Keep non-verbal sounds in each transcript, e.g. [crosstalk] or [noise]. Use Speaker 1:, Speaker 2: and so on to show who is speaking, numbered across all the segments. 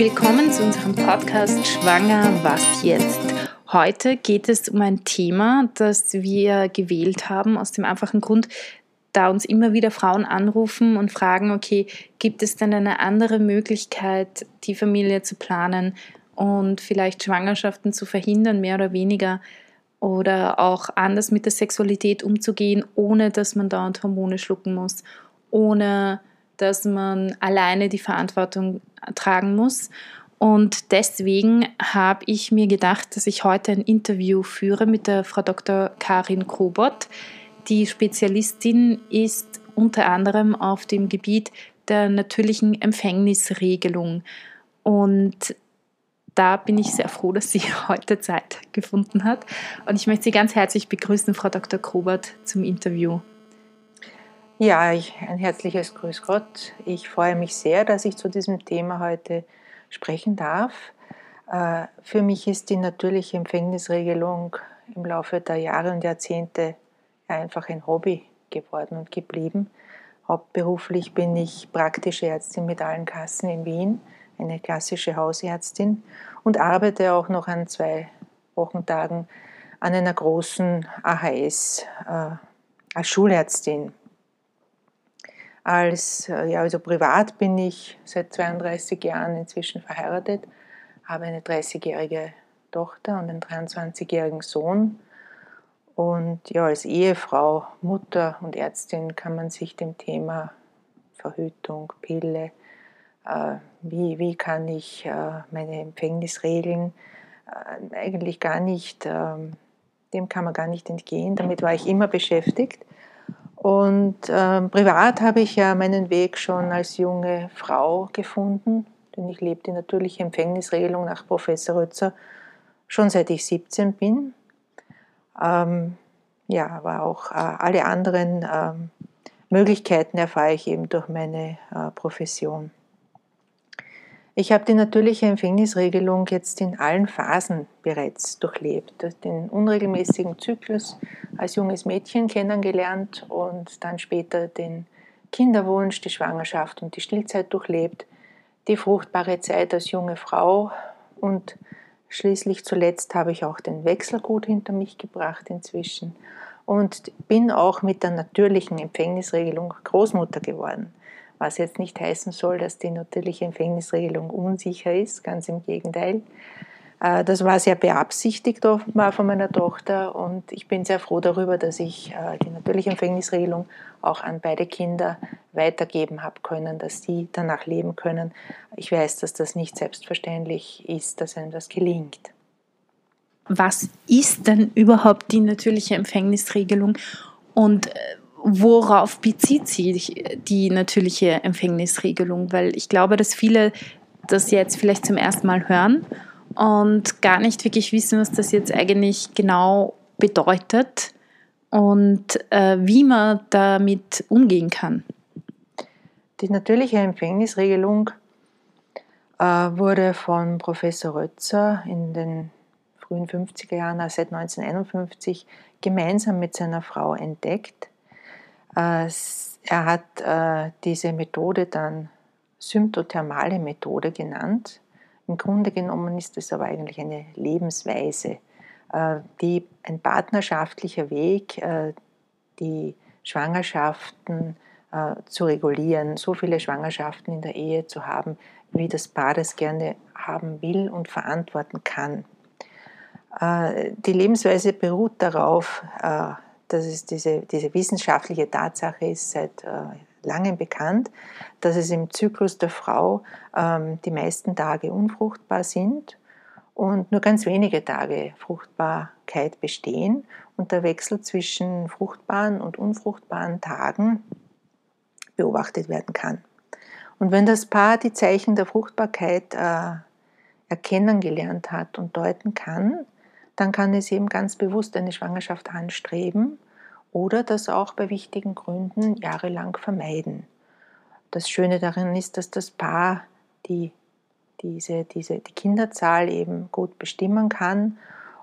Speaker 1: Willkommen zu unserem Podcast Schwanger, was jetzt? Heute geht es um ein Thema, das wir gewählt haben, aus dem einfachen Grund, da uns immer wieder Frauen anrufen und fragen, okay, gibt es denn eine andere Möglichkeit, die Familie zu planen und vielleicht Schwangerschaften zu verhindern, mehr oder weniger, oder auch anders mit der Sexualität umzugehen, ohne dass man dauernd Hormone schlucken muss, ohne dass man alleine die Verantwortung tragen muss. Und deswegen habe ich mir gedacht, dass ich heute ein Interview führe mit der Frau Dr. Karin Kobot. Die Spezialistin ist unter anderem auf dem Gebiet der natürlichen Empfängnisregelung. Und da bin ich sehr froh, dass sie [laughs] heute Zeit gefunden hat. Und ich möchte Sie ganz herzlich begrüßen, Frau Dr. Kobert, zum Interview.
Speaker 2: Ja, ein herzliches Grüß Gott. Ich freue mich sehr, dass ich zu diesem Thema heute sprechen darf. Äh, für mich ist die natürliche Empfängnisregelung im Laufe der Jahre und Jahrzehnte einfach ein Hobby geworden und geblieben. Hauptberuflich bin ich praktische Ärztin mit allen Kassen in Wien, eine klassische Hausärztin und arbeite auch noch an zwei Wochentagen an einer großen AHS äh, als Schulärztin. Als, äh, ja, also privat bin ich seit 32 Jahren inzwischen verheiratet, habe eine 30-jährige Tochter und einen 23-jährigen Sohn. Und ja, als Ehefrau, Mutter und Ärztin kann man sich dem Thema Verhütung, Pille, äh, wie, wie kann ich äh, meine Empfängnis regeln, äh, eigentlich gar nicht, ähm, dem kann man gar nicht entgehen. Damit war ich immer beschäftigt. Und ähm, privat habe ich ja meinen Weg schon als junge Frau gefunden, denn ich lebe die natürliche Empfängnisregelung nach Professor Rötzer schon seit ich 17 bin. Ähm, ja, aber auch äh, alle anderen ähm, Möglichkeiten erfahre ich eben durch meine äh, Profession. Ich habe die natürliche Empfängnisregelung jetzt in allen Phasen bereits durchlebt. Den unregelmäßigen Zyklus als junges Mädchen kennengelernt und dann später den Kinderwunsch, die Schwangerschaft und die Stillzeit durchlebt, die fruchtbare Zeit als junge Frau und schließlich zuletzt habe ich auch den Wechsel gut hinter mich gebracht inzwischen und bin auch mit der natürlichen Empfängnisregelung Großmutter geworden was jetzt nicht heißen soll, dass die natürliche Empfängnisregelung unsicher ist, ganz im Gegenteil. Äh, das war sehr beabsichtigt offenbar von meiner Tochter und ich bin sehr froh darüber, dass ich äh, die natürliche Empfängnisregelung auch an beide Kinder weitergeben habe können, dass sie danach leben können. Ich weiß, dass das nicht selbstverständlich ist, dass einem das gelingt.
Speaker 1: Was ist denn überhaupt die natürliche Empfängnisregelung und äh, worauf bezieht sich die natürliche Empfängnisregelung? Weil ich glaube, dass viele das jetzt vielleicht zum ersten Mal hören und gar nicht wirklich wissen, was das jetzt eigentlich genau bedeutet und äh, wie man damit umgehen kann.
Speaker 2: Die natürliche Empfängnisregelung äh, wurde von Professor Rötzer in den frühen 50er Jahren, also seit 1951, gemeinsam mit seiner Frau entdeckt er hat äh, diese Methode dann symptothermale Methode genannt. Im Grunde genommen ist es aber eigentlich eine Lebensweise, äh, die ein partnerschaftlicher Weg, die Schwangerschaften zu regulieren, so viele Schwangerschaften in der Ehe zu haben, wie das Paar das gerne haben will und verantworten kann. Die Lebensweise beruht darauf, dass es diese, diese wissenschaftliche Tatsache ist seit äh, langem bekannt, dass es im Zyklus der Frau ähm, die meisten Tage unfruchtbar sind und nur ganz wenige Tage Fruchtbarkeit bestehen und der Wechsel zwischen fruchtbaren und unfruchtbaren Tagen beobachtet werden kann. Und wenn das Paar die Zeichen der Fruchtbarkeit äh, erkennen gelernt hat und deuten kann, dann kann es eben ganz bewusst eine Schwangerschaft anstreben oder das auch bei wichtigen Gründen jahrelang vermeiden. Das Schöne darin ist, dass das Paar die, diese, diese, die Kinderzahl eben gut bestimmen kann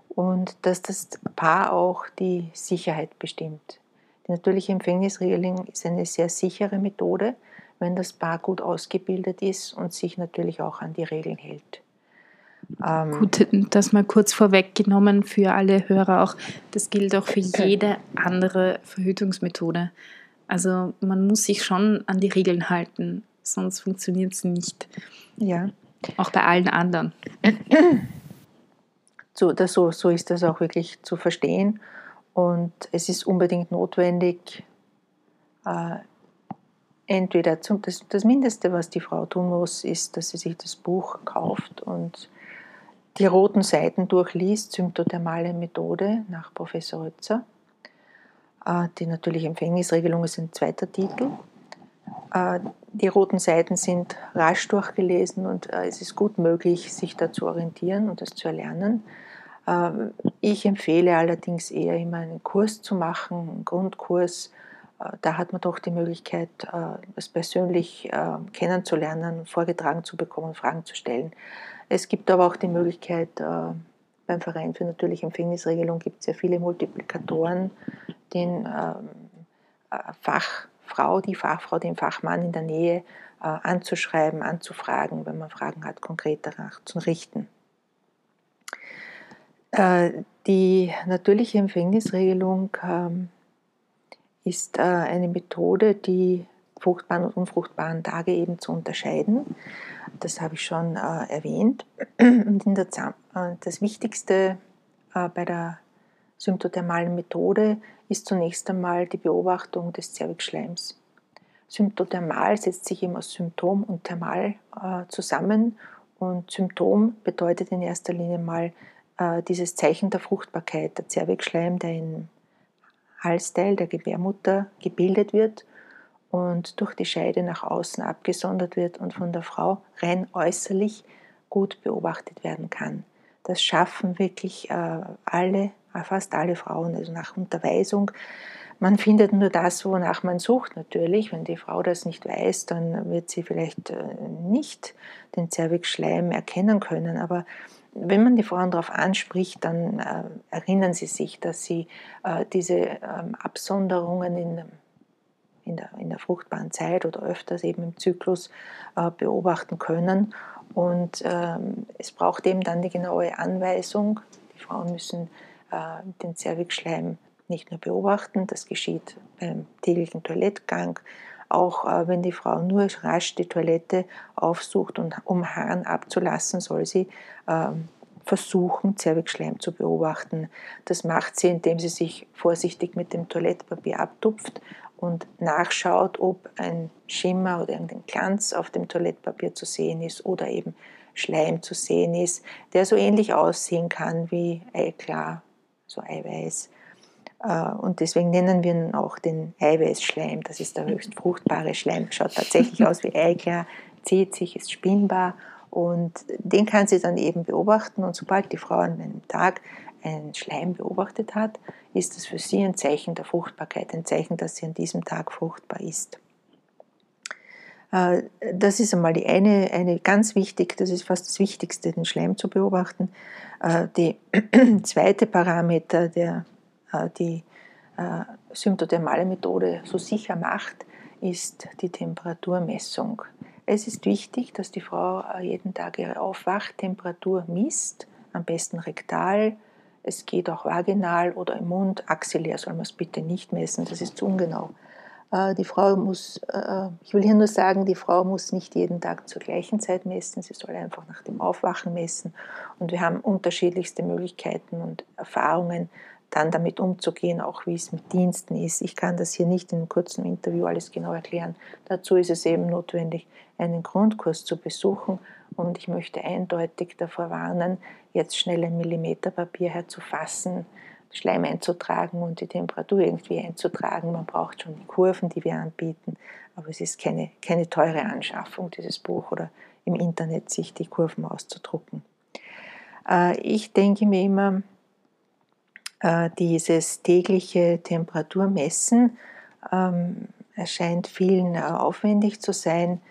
Speaker 2: und dass das Paar auch die Sicherheit bestimmt. Die natürliche Empfängnisregelung ist eine sehr sichere Methode, wenn das Paar gut ausgebildet ist und sich natürlich auch an die Regeln hält.
Speaker 1: Ähm, Gut, das mal kurz vorweggenommen für alle Hörer auch. Das gilt auch für jede andere Verhütungsmethode. Also man muss sich schon an die Regeln halten, sonst funktioniert es nicht.
Speaker 2: Ja.
Speaker 1: Auch bei allen anderen.
Speaker 2: So, das, so, so ist das auch wirklich zu verstehen. Und es ist unbedingt notwendig, äh, entweder zum, das, das Mindeste, was die Frau tun muss, ist, dass sie sich das Buch kauft und die roten Seiten durchliest, Symptothermale Methode nach Professor Rötzer. Äh, die natürliche Empfängnisregelung ist ein zweiter Titel. Äh, die roten Seiten sind rasch durchgelesen und äh, es ist gut möglich, sich da zu orientieren und das zu erlernen. Ich empfehle allerdings eher immer einen Kurs zu machen, einen Grundkurs. Da hat man doch die Möglichkeit, es persönlich kennenzulernen, vorgetragen zu bekommen, Fragen zu stellen. Es gibt aber auch die Möglichkeit, äh, beim Verein für natürliche Empfängnisregelung gibt es ja viele Multiplikatoren, den ähm, äh, Fachfrau, die Fachfrau, den Fachmann in der Nähe äh, anzuschreiben, anzufragen, wenn man Fragen hat, konkret danach zu richten. Die natürliche Empfängnisregelung ähm, ist eine Methode, die fruchtbaren und unfruchtbaren Tage eben zu unterscheiden. Das habe ich schon äh, erwähnt. [clears throat] Und in äh, das Wichtigste äh, bei der symptothermalen Methode ist zunächst einmal die Beobachtung des Zervixschleims. Symptothermal setzt sich eben aus Symptom und Thermal äh, zusammen und Symptom bedeutet in erster Linie mal äh, dieses Zeichen der Fruchtbarkeit, der Zervixschleim, der im Halsteil der Gebärmutter gebildet wird und durch die Scheide nach außen abgesondert wird und von der Frau rein äußerlich gut beobachtet werden kann. Das schaffen wirklich äh, alle, äh, fast alle Frauen, also nach Unterweisung. Man findet nur das, wonach man sucht natürlich. Wenn die Frau das nicht weiß, dann wird sie vielleicht äh, nicht den Zervixschleim erkennen können. Aber wenn man die Frauen darauf anspricht, dann erinnern sie sich, dass sie diese ähm, Absonderungen in in der, in der fruchtbaren Zeit oder öfters eben im Zyklus äh, beobachten können. Und ähm, es braucht eben dann die genaue Anweisung. Die Frauen müssen äh, den Zervixschleim nicht nur beobachten, das geschieht beim täglichen Toilettgang, auch äh, wenn die Frau nur rasch die Toilette aufsucht und um Haaren abzulassen, soll sie ähm, versuchen, Zervixschleim zu beobachten. Das macht sie, indem sie sich vorsichtig mit dem Toilettpapier abtupft und nachschaut, ob ein Schimmer oder irgendein Glanz auf dem Toilettpapier zu sehen ist oder eben Schleim zu sehen ist, der so ähnlich aussehen kann wie Eiklar, so Eiweiß. Äh, und deswegen nennen wir ihn auch den Eiweißschleim. Das ist der höchst fruchtbare Schleim. Schaut tatsächlich aus wie Eiklar, zieht sich, ist spinnbar und den kann sie dann eben beobachten. Und sobald die Frau an einem Tag einen Schleim beobachtet hat, ist es für sie ein Zeichen der Fruchtbarkeit, ein Zeichen, dass sie an diesem Tag fruchtbar ist. Äh, das ist einmal die eine, eine ganz wichtig, das ist fast das Wichtigste, den Schleim zu beobachten. Äh, die [clears throat] zweite Parameter, der die symptothermale Methode so sicher macht, ist die Temperaturmessung. Es ist wichtig, dass die Frau jeden Tag ihre Aufwachtemperatur misst, am besten rektal, es geht auch vaginal oder im Mund. Axillär soll man es bitte nicht messen, das ist zu ungenau. Äh, die Frau muss, äh, ich will hier nur sagen, die Frau muss nicht jeden Tag zur gleichen Zeit messen, sie soll einfach nach dem Aufwachen messen. Und wir haben unterschiedlichste Möglichkeiten und Erfahrungen, dann damit umzugehen, auch wie es mit Diensten ist. Ich kann das hier nicht in einem kurzen Interview alles genau erklären. Dazu ist es eben notwendig, einen Grundkurs zu besuchen. Und ich möchte eindeutig davor warnen, jetzt schnell ein Millimeterpapier herzufassen, Schleim einzutragen und die Temperatur irgendwie einzutragen. Man braucht schon die Kurven, die wir anbieten, aber es ist keine, keine teure Anschaffung, dieses Buch oder im Internet sich die Kurven auszudrucken. Äh, ich denke mir immer, dieses tägliche Temperaturmessen ähm, erscheint vielen äh, aufwendig zu sein.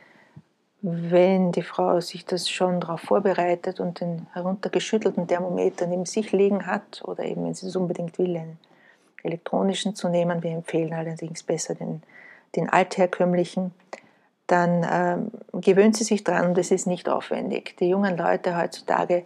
Speaker 2: Wenn die Frau sich das schon darauf vorbereitet und den heruntergeschüttelten Thermometer neben sich liegen hat oder eben, wenn sie es unbedingt will, einen elektronischen zu nehmen, wir empfehlen allerdings besser den, den altherkömmlichen, dann ähm, gewöhnt sie sich dran und es ist nicht aufwendig. Die jungen Leute heutzutage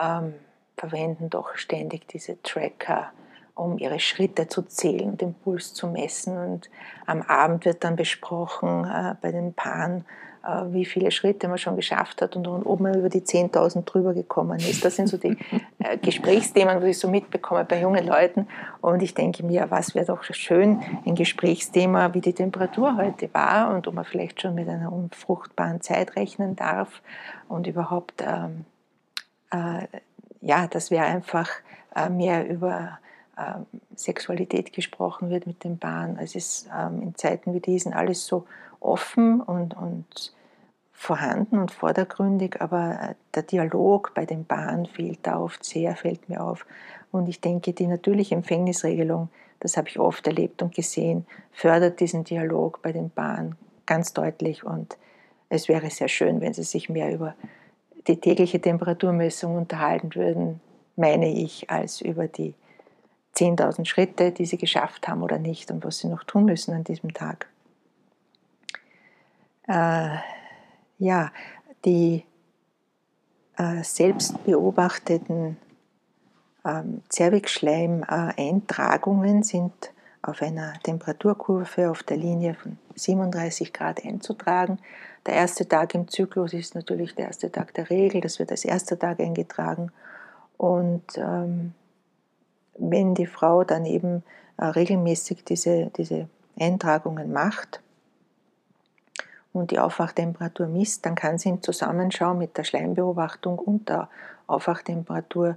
Speaker 2: ähm, verwenden doch ständig diese Tracker, um ihre Schritte zu zählen, den Puls zu messen. Und am Abend wird dann besprochen äh, bei den Paaren, äh, wie viele Schritte man schon geschafft hat und, und ob man über die 10.000 drüber gekommen ist. Das sind so die äh, [laughs] Gesprächsthemen, die ich so mitbekomme bei jungen Leuten. Und ich denke mir, was wäre doch schön, ein Gesprächsthema, wie die Temperatur heute war und ob man vielleicht schon mit einer unfruchtbaren Zeit rechnen darf und überhaupt, ähm, äh, ja, das wäre einfach äh, mehr über ähm, Sexualität gesprochen wird mit den Paaren. Es ist ähm, in Zeiten wie diesen alles so offen und, und vorhanden und vordergründig, aber äh, der Dialog bei den Paaren fehlt da oft sehr, fällt mir auf. Und ich denke, die natürliche Empfängnisregelung, das habe ich oft erlebt und gesehen, fördert diesen Dialog bei den Paaren ganz deutlich. Und es wäre sehr schön, wenn sie sich mehr über die tägliche Temperaturmessung unterhalten würden, meine ich, als über die 10.000 Schritte, die sie geschafft haben oder nicht und was sie noch tun müssen an diesem Tag. Äh, ja, die äh, selbst beobachteten ähm, Zervixschleim-Eintragungen sind auf einer Temperaturkurve auf der Linie von 37 Grad einzutragen. Der erste Tag im Zyklus ist natürlich der erste Tag der Regel, das wird als erster Tag eingetragen. Und ähm, wenn die Frau dann eben äh, regelmäßig diese, diese Eintragungen macht und die Aufwachtemperatur misst, dann kann sie im Zusammenschau mit der Schleimbeobachtung und der Aufwachtemperatur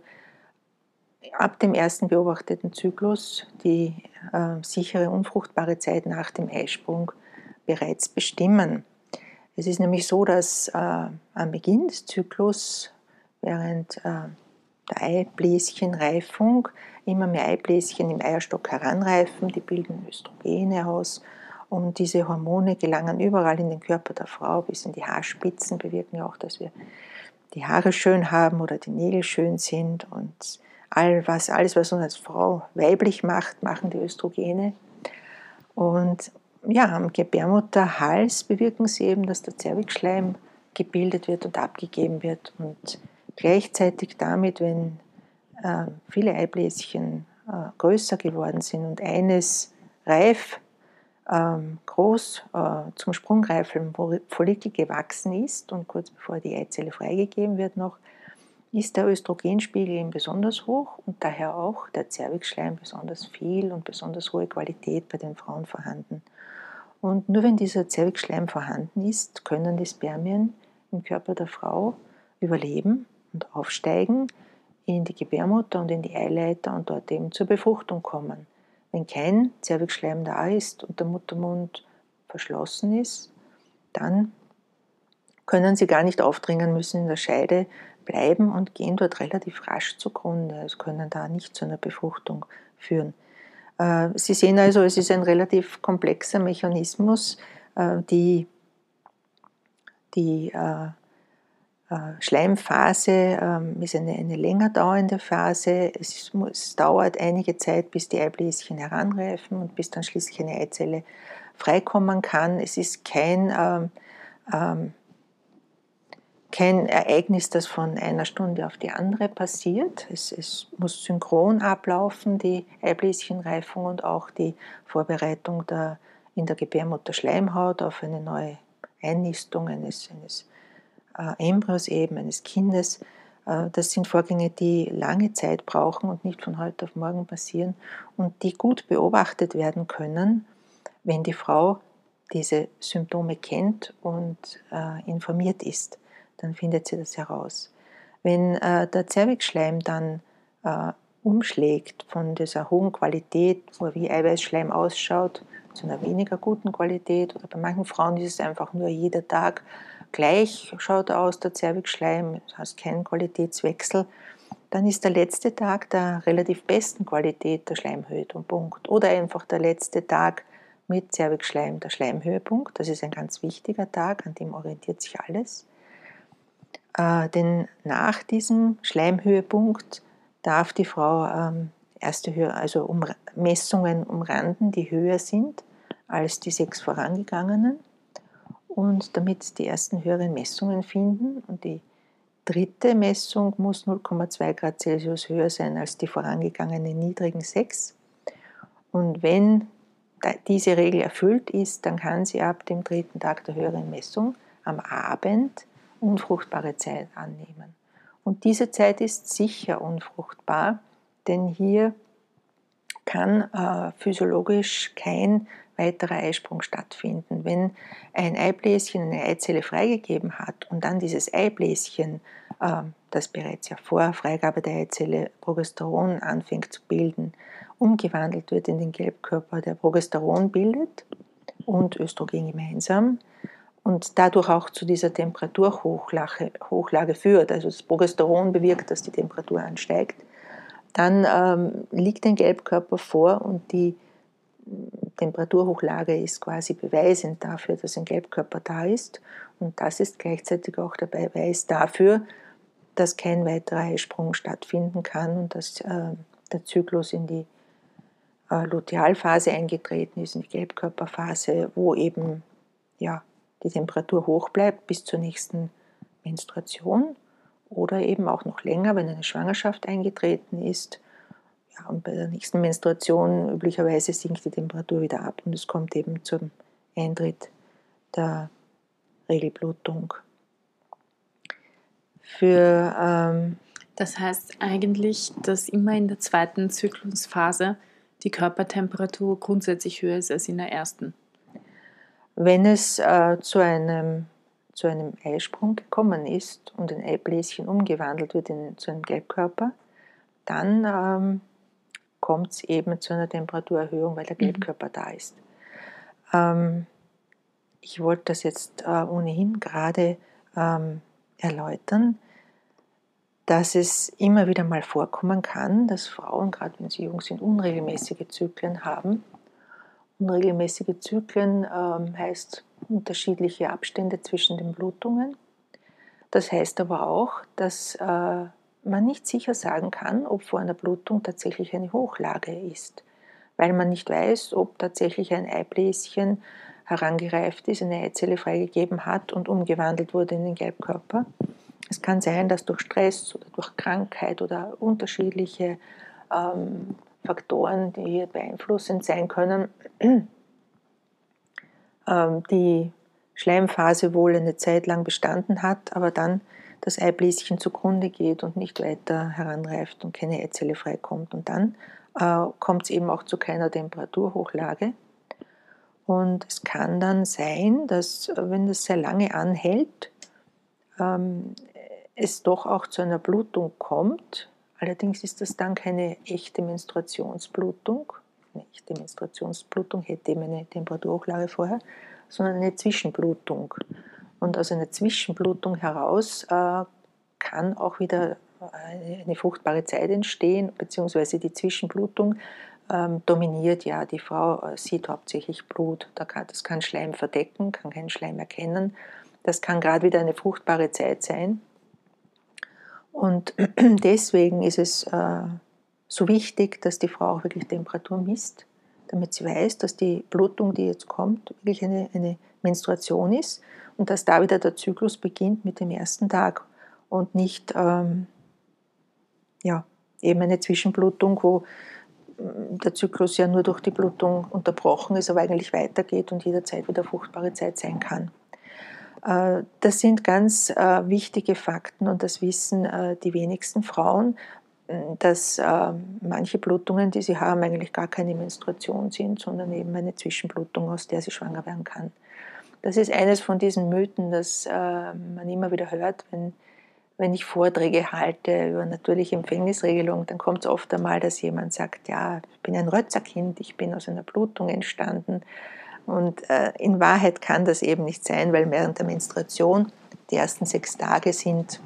Speaker 2: ab dem ersten beobachteten Zyklus die äh, sichere unfruchtbare Zeit nach dem Eisprung bereits bestimmen. Es ist nämlich so, dass äh, am Beginn des Zyklus, während äh, der Eibläschenreifung immer mehr Eibläschen im Eierstock heranreifen, die bilden Östrogene aus und diese Hormone gelangen überall in den Körper der Frau, bis in die Haarspitzen, bewirken auch, dass wir die Haare schön haben oder die Nägel schön sind und all was, alles, was uns als Frau weiblich macht, machen die Östrogene. Und ja, am Gebärmutterhals bewirken sie eben, dass der Zervixschleim gebildet wird und abgegeben wird und Gleichzeitig damit, wenn äh, viele Eibläschen äh, größer geworden sind und eines reif, ähm, groß äh, zum sprungreifen Follikel gewachsen ist und kurz bevor die Eizelle freigegeben wird noch, ist der Östrogenspiegel eben besonders hoch und daher auch der Zervixschleim besonders viel und besonders hohe Qualität bei den Frauen vorhanden. Und nur wenn dieser Zervixschleim vorhanden ist, können die Spermien im Körper der Frau überleben und aufsteigen in die Gebärmutter und in die Eileiter und dort eben zur Befruchtung kommen. Wenn kein Zervixschleim da ist und der Muttermund verschlossen ist, dann können sie gar nicht aufdringen, müssen in der Scheide bleiben und gehen dort relativ rasch zugrunde. Also können da nicht zu einer Befruchtung führen. Äh, sie sehen also, es ist ein relativ komplexer Mechanismus, äh, die, die äh, Schleimphase ähm, ist eine, eine länger dauernde Phase. Es, es, dauert einige Zeit, bis die Eibläschen heranreifen und bis dann schließlich eine Eizelle freikommen kann. Es ist kein, ähm, ähm, kein Ereignis, das von einer Stunde auf die andere passiert. Es, es muss synchron ablaufen, die Eibläschenreifung und auch die Vorbereitung der, in der Gebärmutter Schleimhaut auf eine neue Einnistung eines, eines äh, Embryos eben, eines Kindes. Äh, das sind Vorgänge, die lange Zeit brauchen und nicht von heute auf morgen passieren und die gut beobachtet werden können, wenn die Frau diese Symptome kennt und äh, informiert ist. Dann findet sie das heraus. Wenn äh, der Zervixschleim dann äh, umschlägt von dieser hohen Qualität, wo wie Eiweißschleim ausschaut, zu einer weniger guten Qualität oder bei manchen Frauen ist es einfach nur jeder Tag gleich schaut aus der Zervixschleim, das heißt kein Qualitätswechsel, dann ist der letzte Tag der relativ besten Qualität der Schleimhöhepunkt oder einfach der letzte Tag mit Zervixschleim der Schleimhöhepunkt. Das ist ein ganz wichtiger Tag, an dem orientiert sich alles. Äh, denn nach diesem Schleimhöhepunkt darf die Frau ähm, erste Höhe, also um, Messungen umranden, die höher sind als die sechs vorangegangenen. und damit die ersten höheren Messungen finden. Und die dritte Messung muss 0,2 Grad Celsius höher sein als die vorangegangenen niedrigen 6. Und wenn diese Regel erfüllt ist, dann kann sie ab dem dritten Tag der höheren Messung am Abend unfruchtbare Zeit annehmen. Und diese Zeit ist sicher unfruchtbar, denn hier kann äh, physiologisch kein weiterer Eisprung stattfinden. Wenn ein Eibläschen eine Eizelle freigegeben hat und dann dieses Eibläschen, äh, das bereits ja vor Freigabe der Eizelle Progesteron anfängt zu bilden, umgewandelt wird in den Gelbkörper, der Progesteron bildet und Östrogen gemeinsam und dadurch auch zu dieser Temperaturhochlage Hochlage führt. Also das Progesteron bewirkt, dass die Temperatur ansteigt. Dann ähm, liegt ein Gelbkörper vor und die Temperaturhochlage ist quasi beweisend dafür, dass ein Gelbkörper da ist. Und das ist gleichzeitig auch der Beweis dafür, dass kein weiterer Eisprung stattfinden kann und dass äh, der Zyklus in die äh, Lutealphase eingetreten ist, in die Gelbkörperphase, wo eben ja, die Temperatur hoch bleibt bis zur nächsten Menstruation oder eben auch noch länger, wenn eine Schwangerschaft eingetreten ist. Ja, und bei der nächsten Menstruation üblicherweise sinkt die Temperatur wieder ab und es kommt eben zum Eintritt der Regelblutung.
Speaker 1: Für, ähm, das heißt eigentlich, dass immer in der zweiten Zyklusphase die Körpertemperatur grundsätzlich höher ist als in der ersten.
Speaker 2: Wenn es äh, zu, einem, zu einem Eisprung gekommen ist und ein Eibläschen umgewandelt wird in, zu einem Gelbkörper, dann ähm, kommt es eben zu einer Temperaturerhöhung, weil der mhm. Gelbkörper mhm. da ist. Ähm, ich wollte das jetzt äh, ohnehin gerade ähm, erläutern dass es immer wieder mal vorkommen kann, dass Frauen, gerade wenn sie jung sind, unregelmäßige Zyklen haben. Unregelmäßige Zyklen ähm, heißt unterschiedliche Abstände zwischen den Blutungen. Das heißt aber auch, dass äh, man nicht sicher sagen kann, ob vor einer Blutung tatsächlich eine Hochlage ist, weil man nicht weiß, ob tatsächlich ein Eibläschen herangereift ist, eine Eizelle freigegeben hat und umgewandelt wurde in den Gelbkörper es kann sein, dass durch Stress oder durch Krankheit oder unterschiedliche ähm, Faktoren, die hier beeinflussend sein können, [clears throat] ähm, die Schleimphase wohl eine Zeit lang bestanden hat, aber dann das Eibläschen zugrunde geht und nicht weiter heranreift und keine Eizelle freikommt. Und dann äh, kommt es eben auch zu keiner Temperaturhochlage. Und es kann dann sein, dass, wenn das sehr lange anhält, ähm, es doch auch zu einer Blutung kommt. Allerdings ist das dann keine echte Menstruationsblutung. Eine echte Menstruationsblutung hätte eben eine Temperaturhochlage vorher, sondern eine Zwischenblutung. Und aus einer Zwischenblutung heraus äh, kann auch wieder eine, eine, fruchtbare Zeit entstehen, beziehungsweise die Zwischenblutung ähm, dominiert ja. Die Frau äh, sieht hauptsächlich Blut. Da kann, das kann Schleim verdecken, kann keinen Schleim erkennen. Das kann gerade wieder eine fruchtbare Zeit sein. Und [clears throat] deswegen ist es äh, so wichtig, dass die Frau auch wirklich Temperatur misst, damit sie weiß, dass die Blutung, die jetzt kommt, wirklich eine, eine Menstruation ist und dass da wieder der Zyklus beginnt mit dem ersten Tag und nicht ähm, ja, eben eine Zwischenblutung, wo mm, der Zyklus ja nur durch die Blutung unterbrochen ist, aber eigentlich weitergeht und jederzeit wieder fruchtbare Zeit sein kann. Äh, das sind ganz äh, wichtige Fakten und das wissen äh, die wenigsten Frauen, dass manche Blutungen, die sie haben, eigentlich gar keine Menstruation sind, sondern eben eine Zwischenblutung, aus der sie schwanger werden kann. Das ist eines von diesen Mythen, das man immer wieder hört, wenn, wenn ich Vorträge halte über natürliche Empfängnisregelung, dann kommt es oft einmal, dass jemand sagt, ja, ich bin ein Rötzerkind, ich bin aus einer Blutung entstanden. Und äh, in Wahrheit kann das eben nicht sein, weil während der Menstruation die ersten sechs Tage sind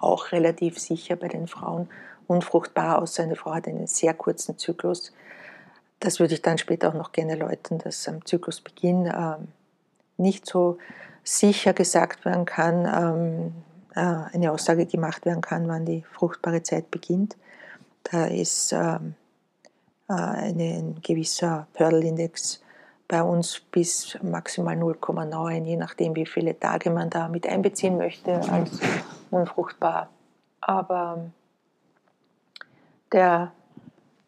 Speaker 2: auch relativ sicher bei den Frauen unfruchtbar, außer eine Frau hat einen sehr kurzen Zyklus. Das würde ich dann später auch noch gerne erläutern, dass am Zyklusbeginn äh, nicht so sicher gesagt werden kann, ähm, äh, eine Aussage gemacht werden kann, wann die fruchtbare Zeit beginnt. Da ist ähm, äh, eine, ein gewisser Pördel-Index bei uns bis maximal 0,9, je nachdem, wie viele Tage man da mit einbeziehen möchte als unfruchtbar. Aber der,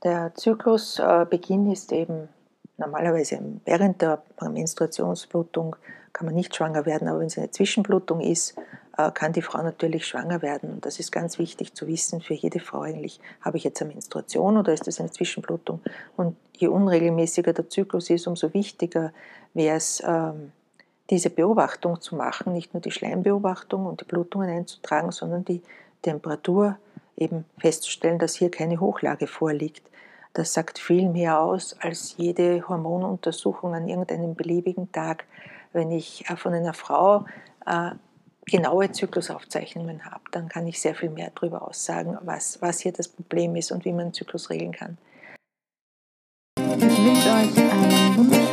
Speaker 2: der Zyklusbeginn ist eben normalerweise während der Menstruationsblutung kann man nicht schwanger werden, aber wenn es eine Zwischenblutung ist, äh, kann die Frau natürlich schwanger werden. Und das ist ganz wichtig zu wissen für jede Frau eigentlich. Habe ich jetzt eine Menstruation oder ist das eine Zwischenblutung? Und je unregelmäßiger der Zyklus ist, umso wichtiger wäre es, ähm, diese Beobachtung zu machen, nicht nur die Schleimbeobachtung und die Blutungen einzutragen, sondern die Temperatur eben festzustellen, dass hier keine Hochlage vorliegt. Das sagt viel mehr aus als jede Hormonuntersuchung an irgendeinem beliebigen Tag. Wenn ich äh, von einer Frau äh, genaue Zyklusaufzeichnungen habe, dann kann ich sehr viel mehr darüber aussagen, was, was hier das Problem ist und wie man den Zyklus regeln kann.
Speaker 1: Ich wünsche euch einen wunderschönen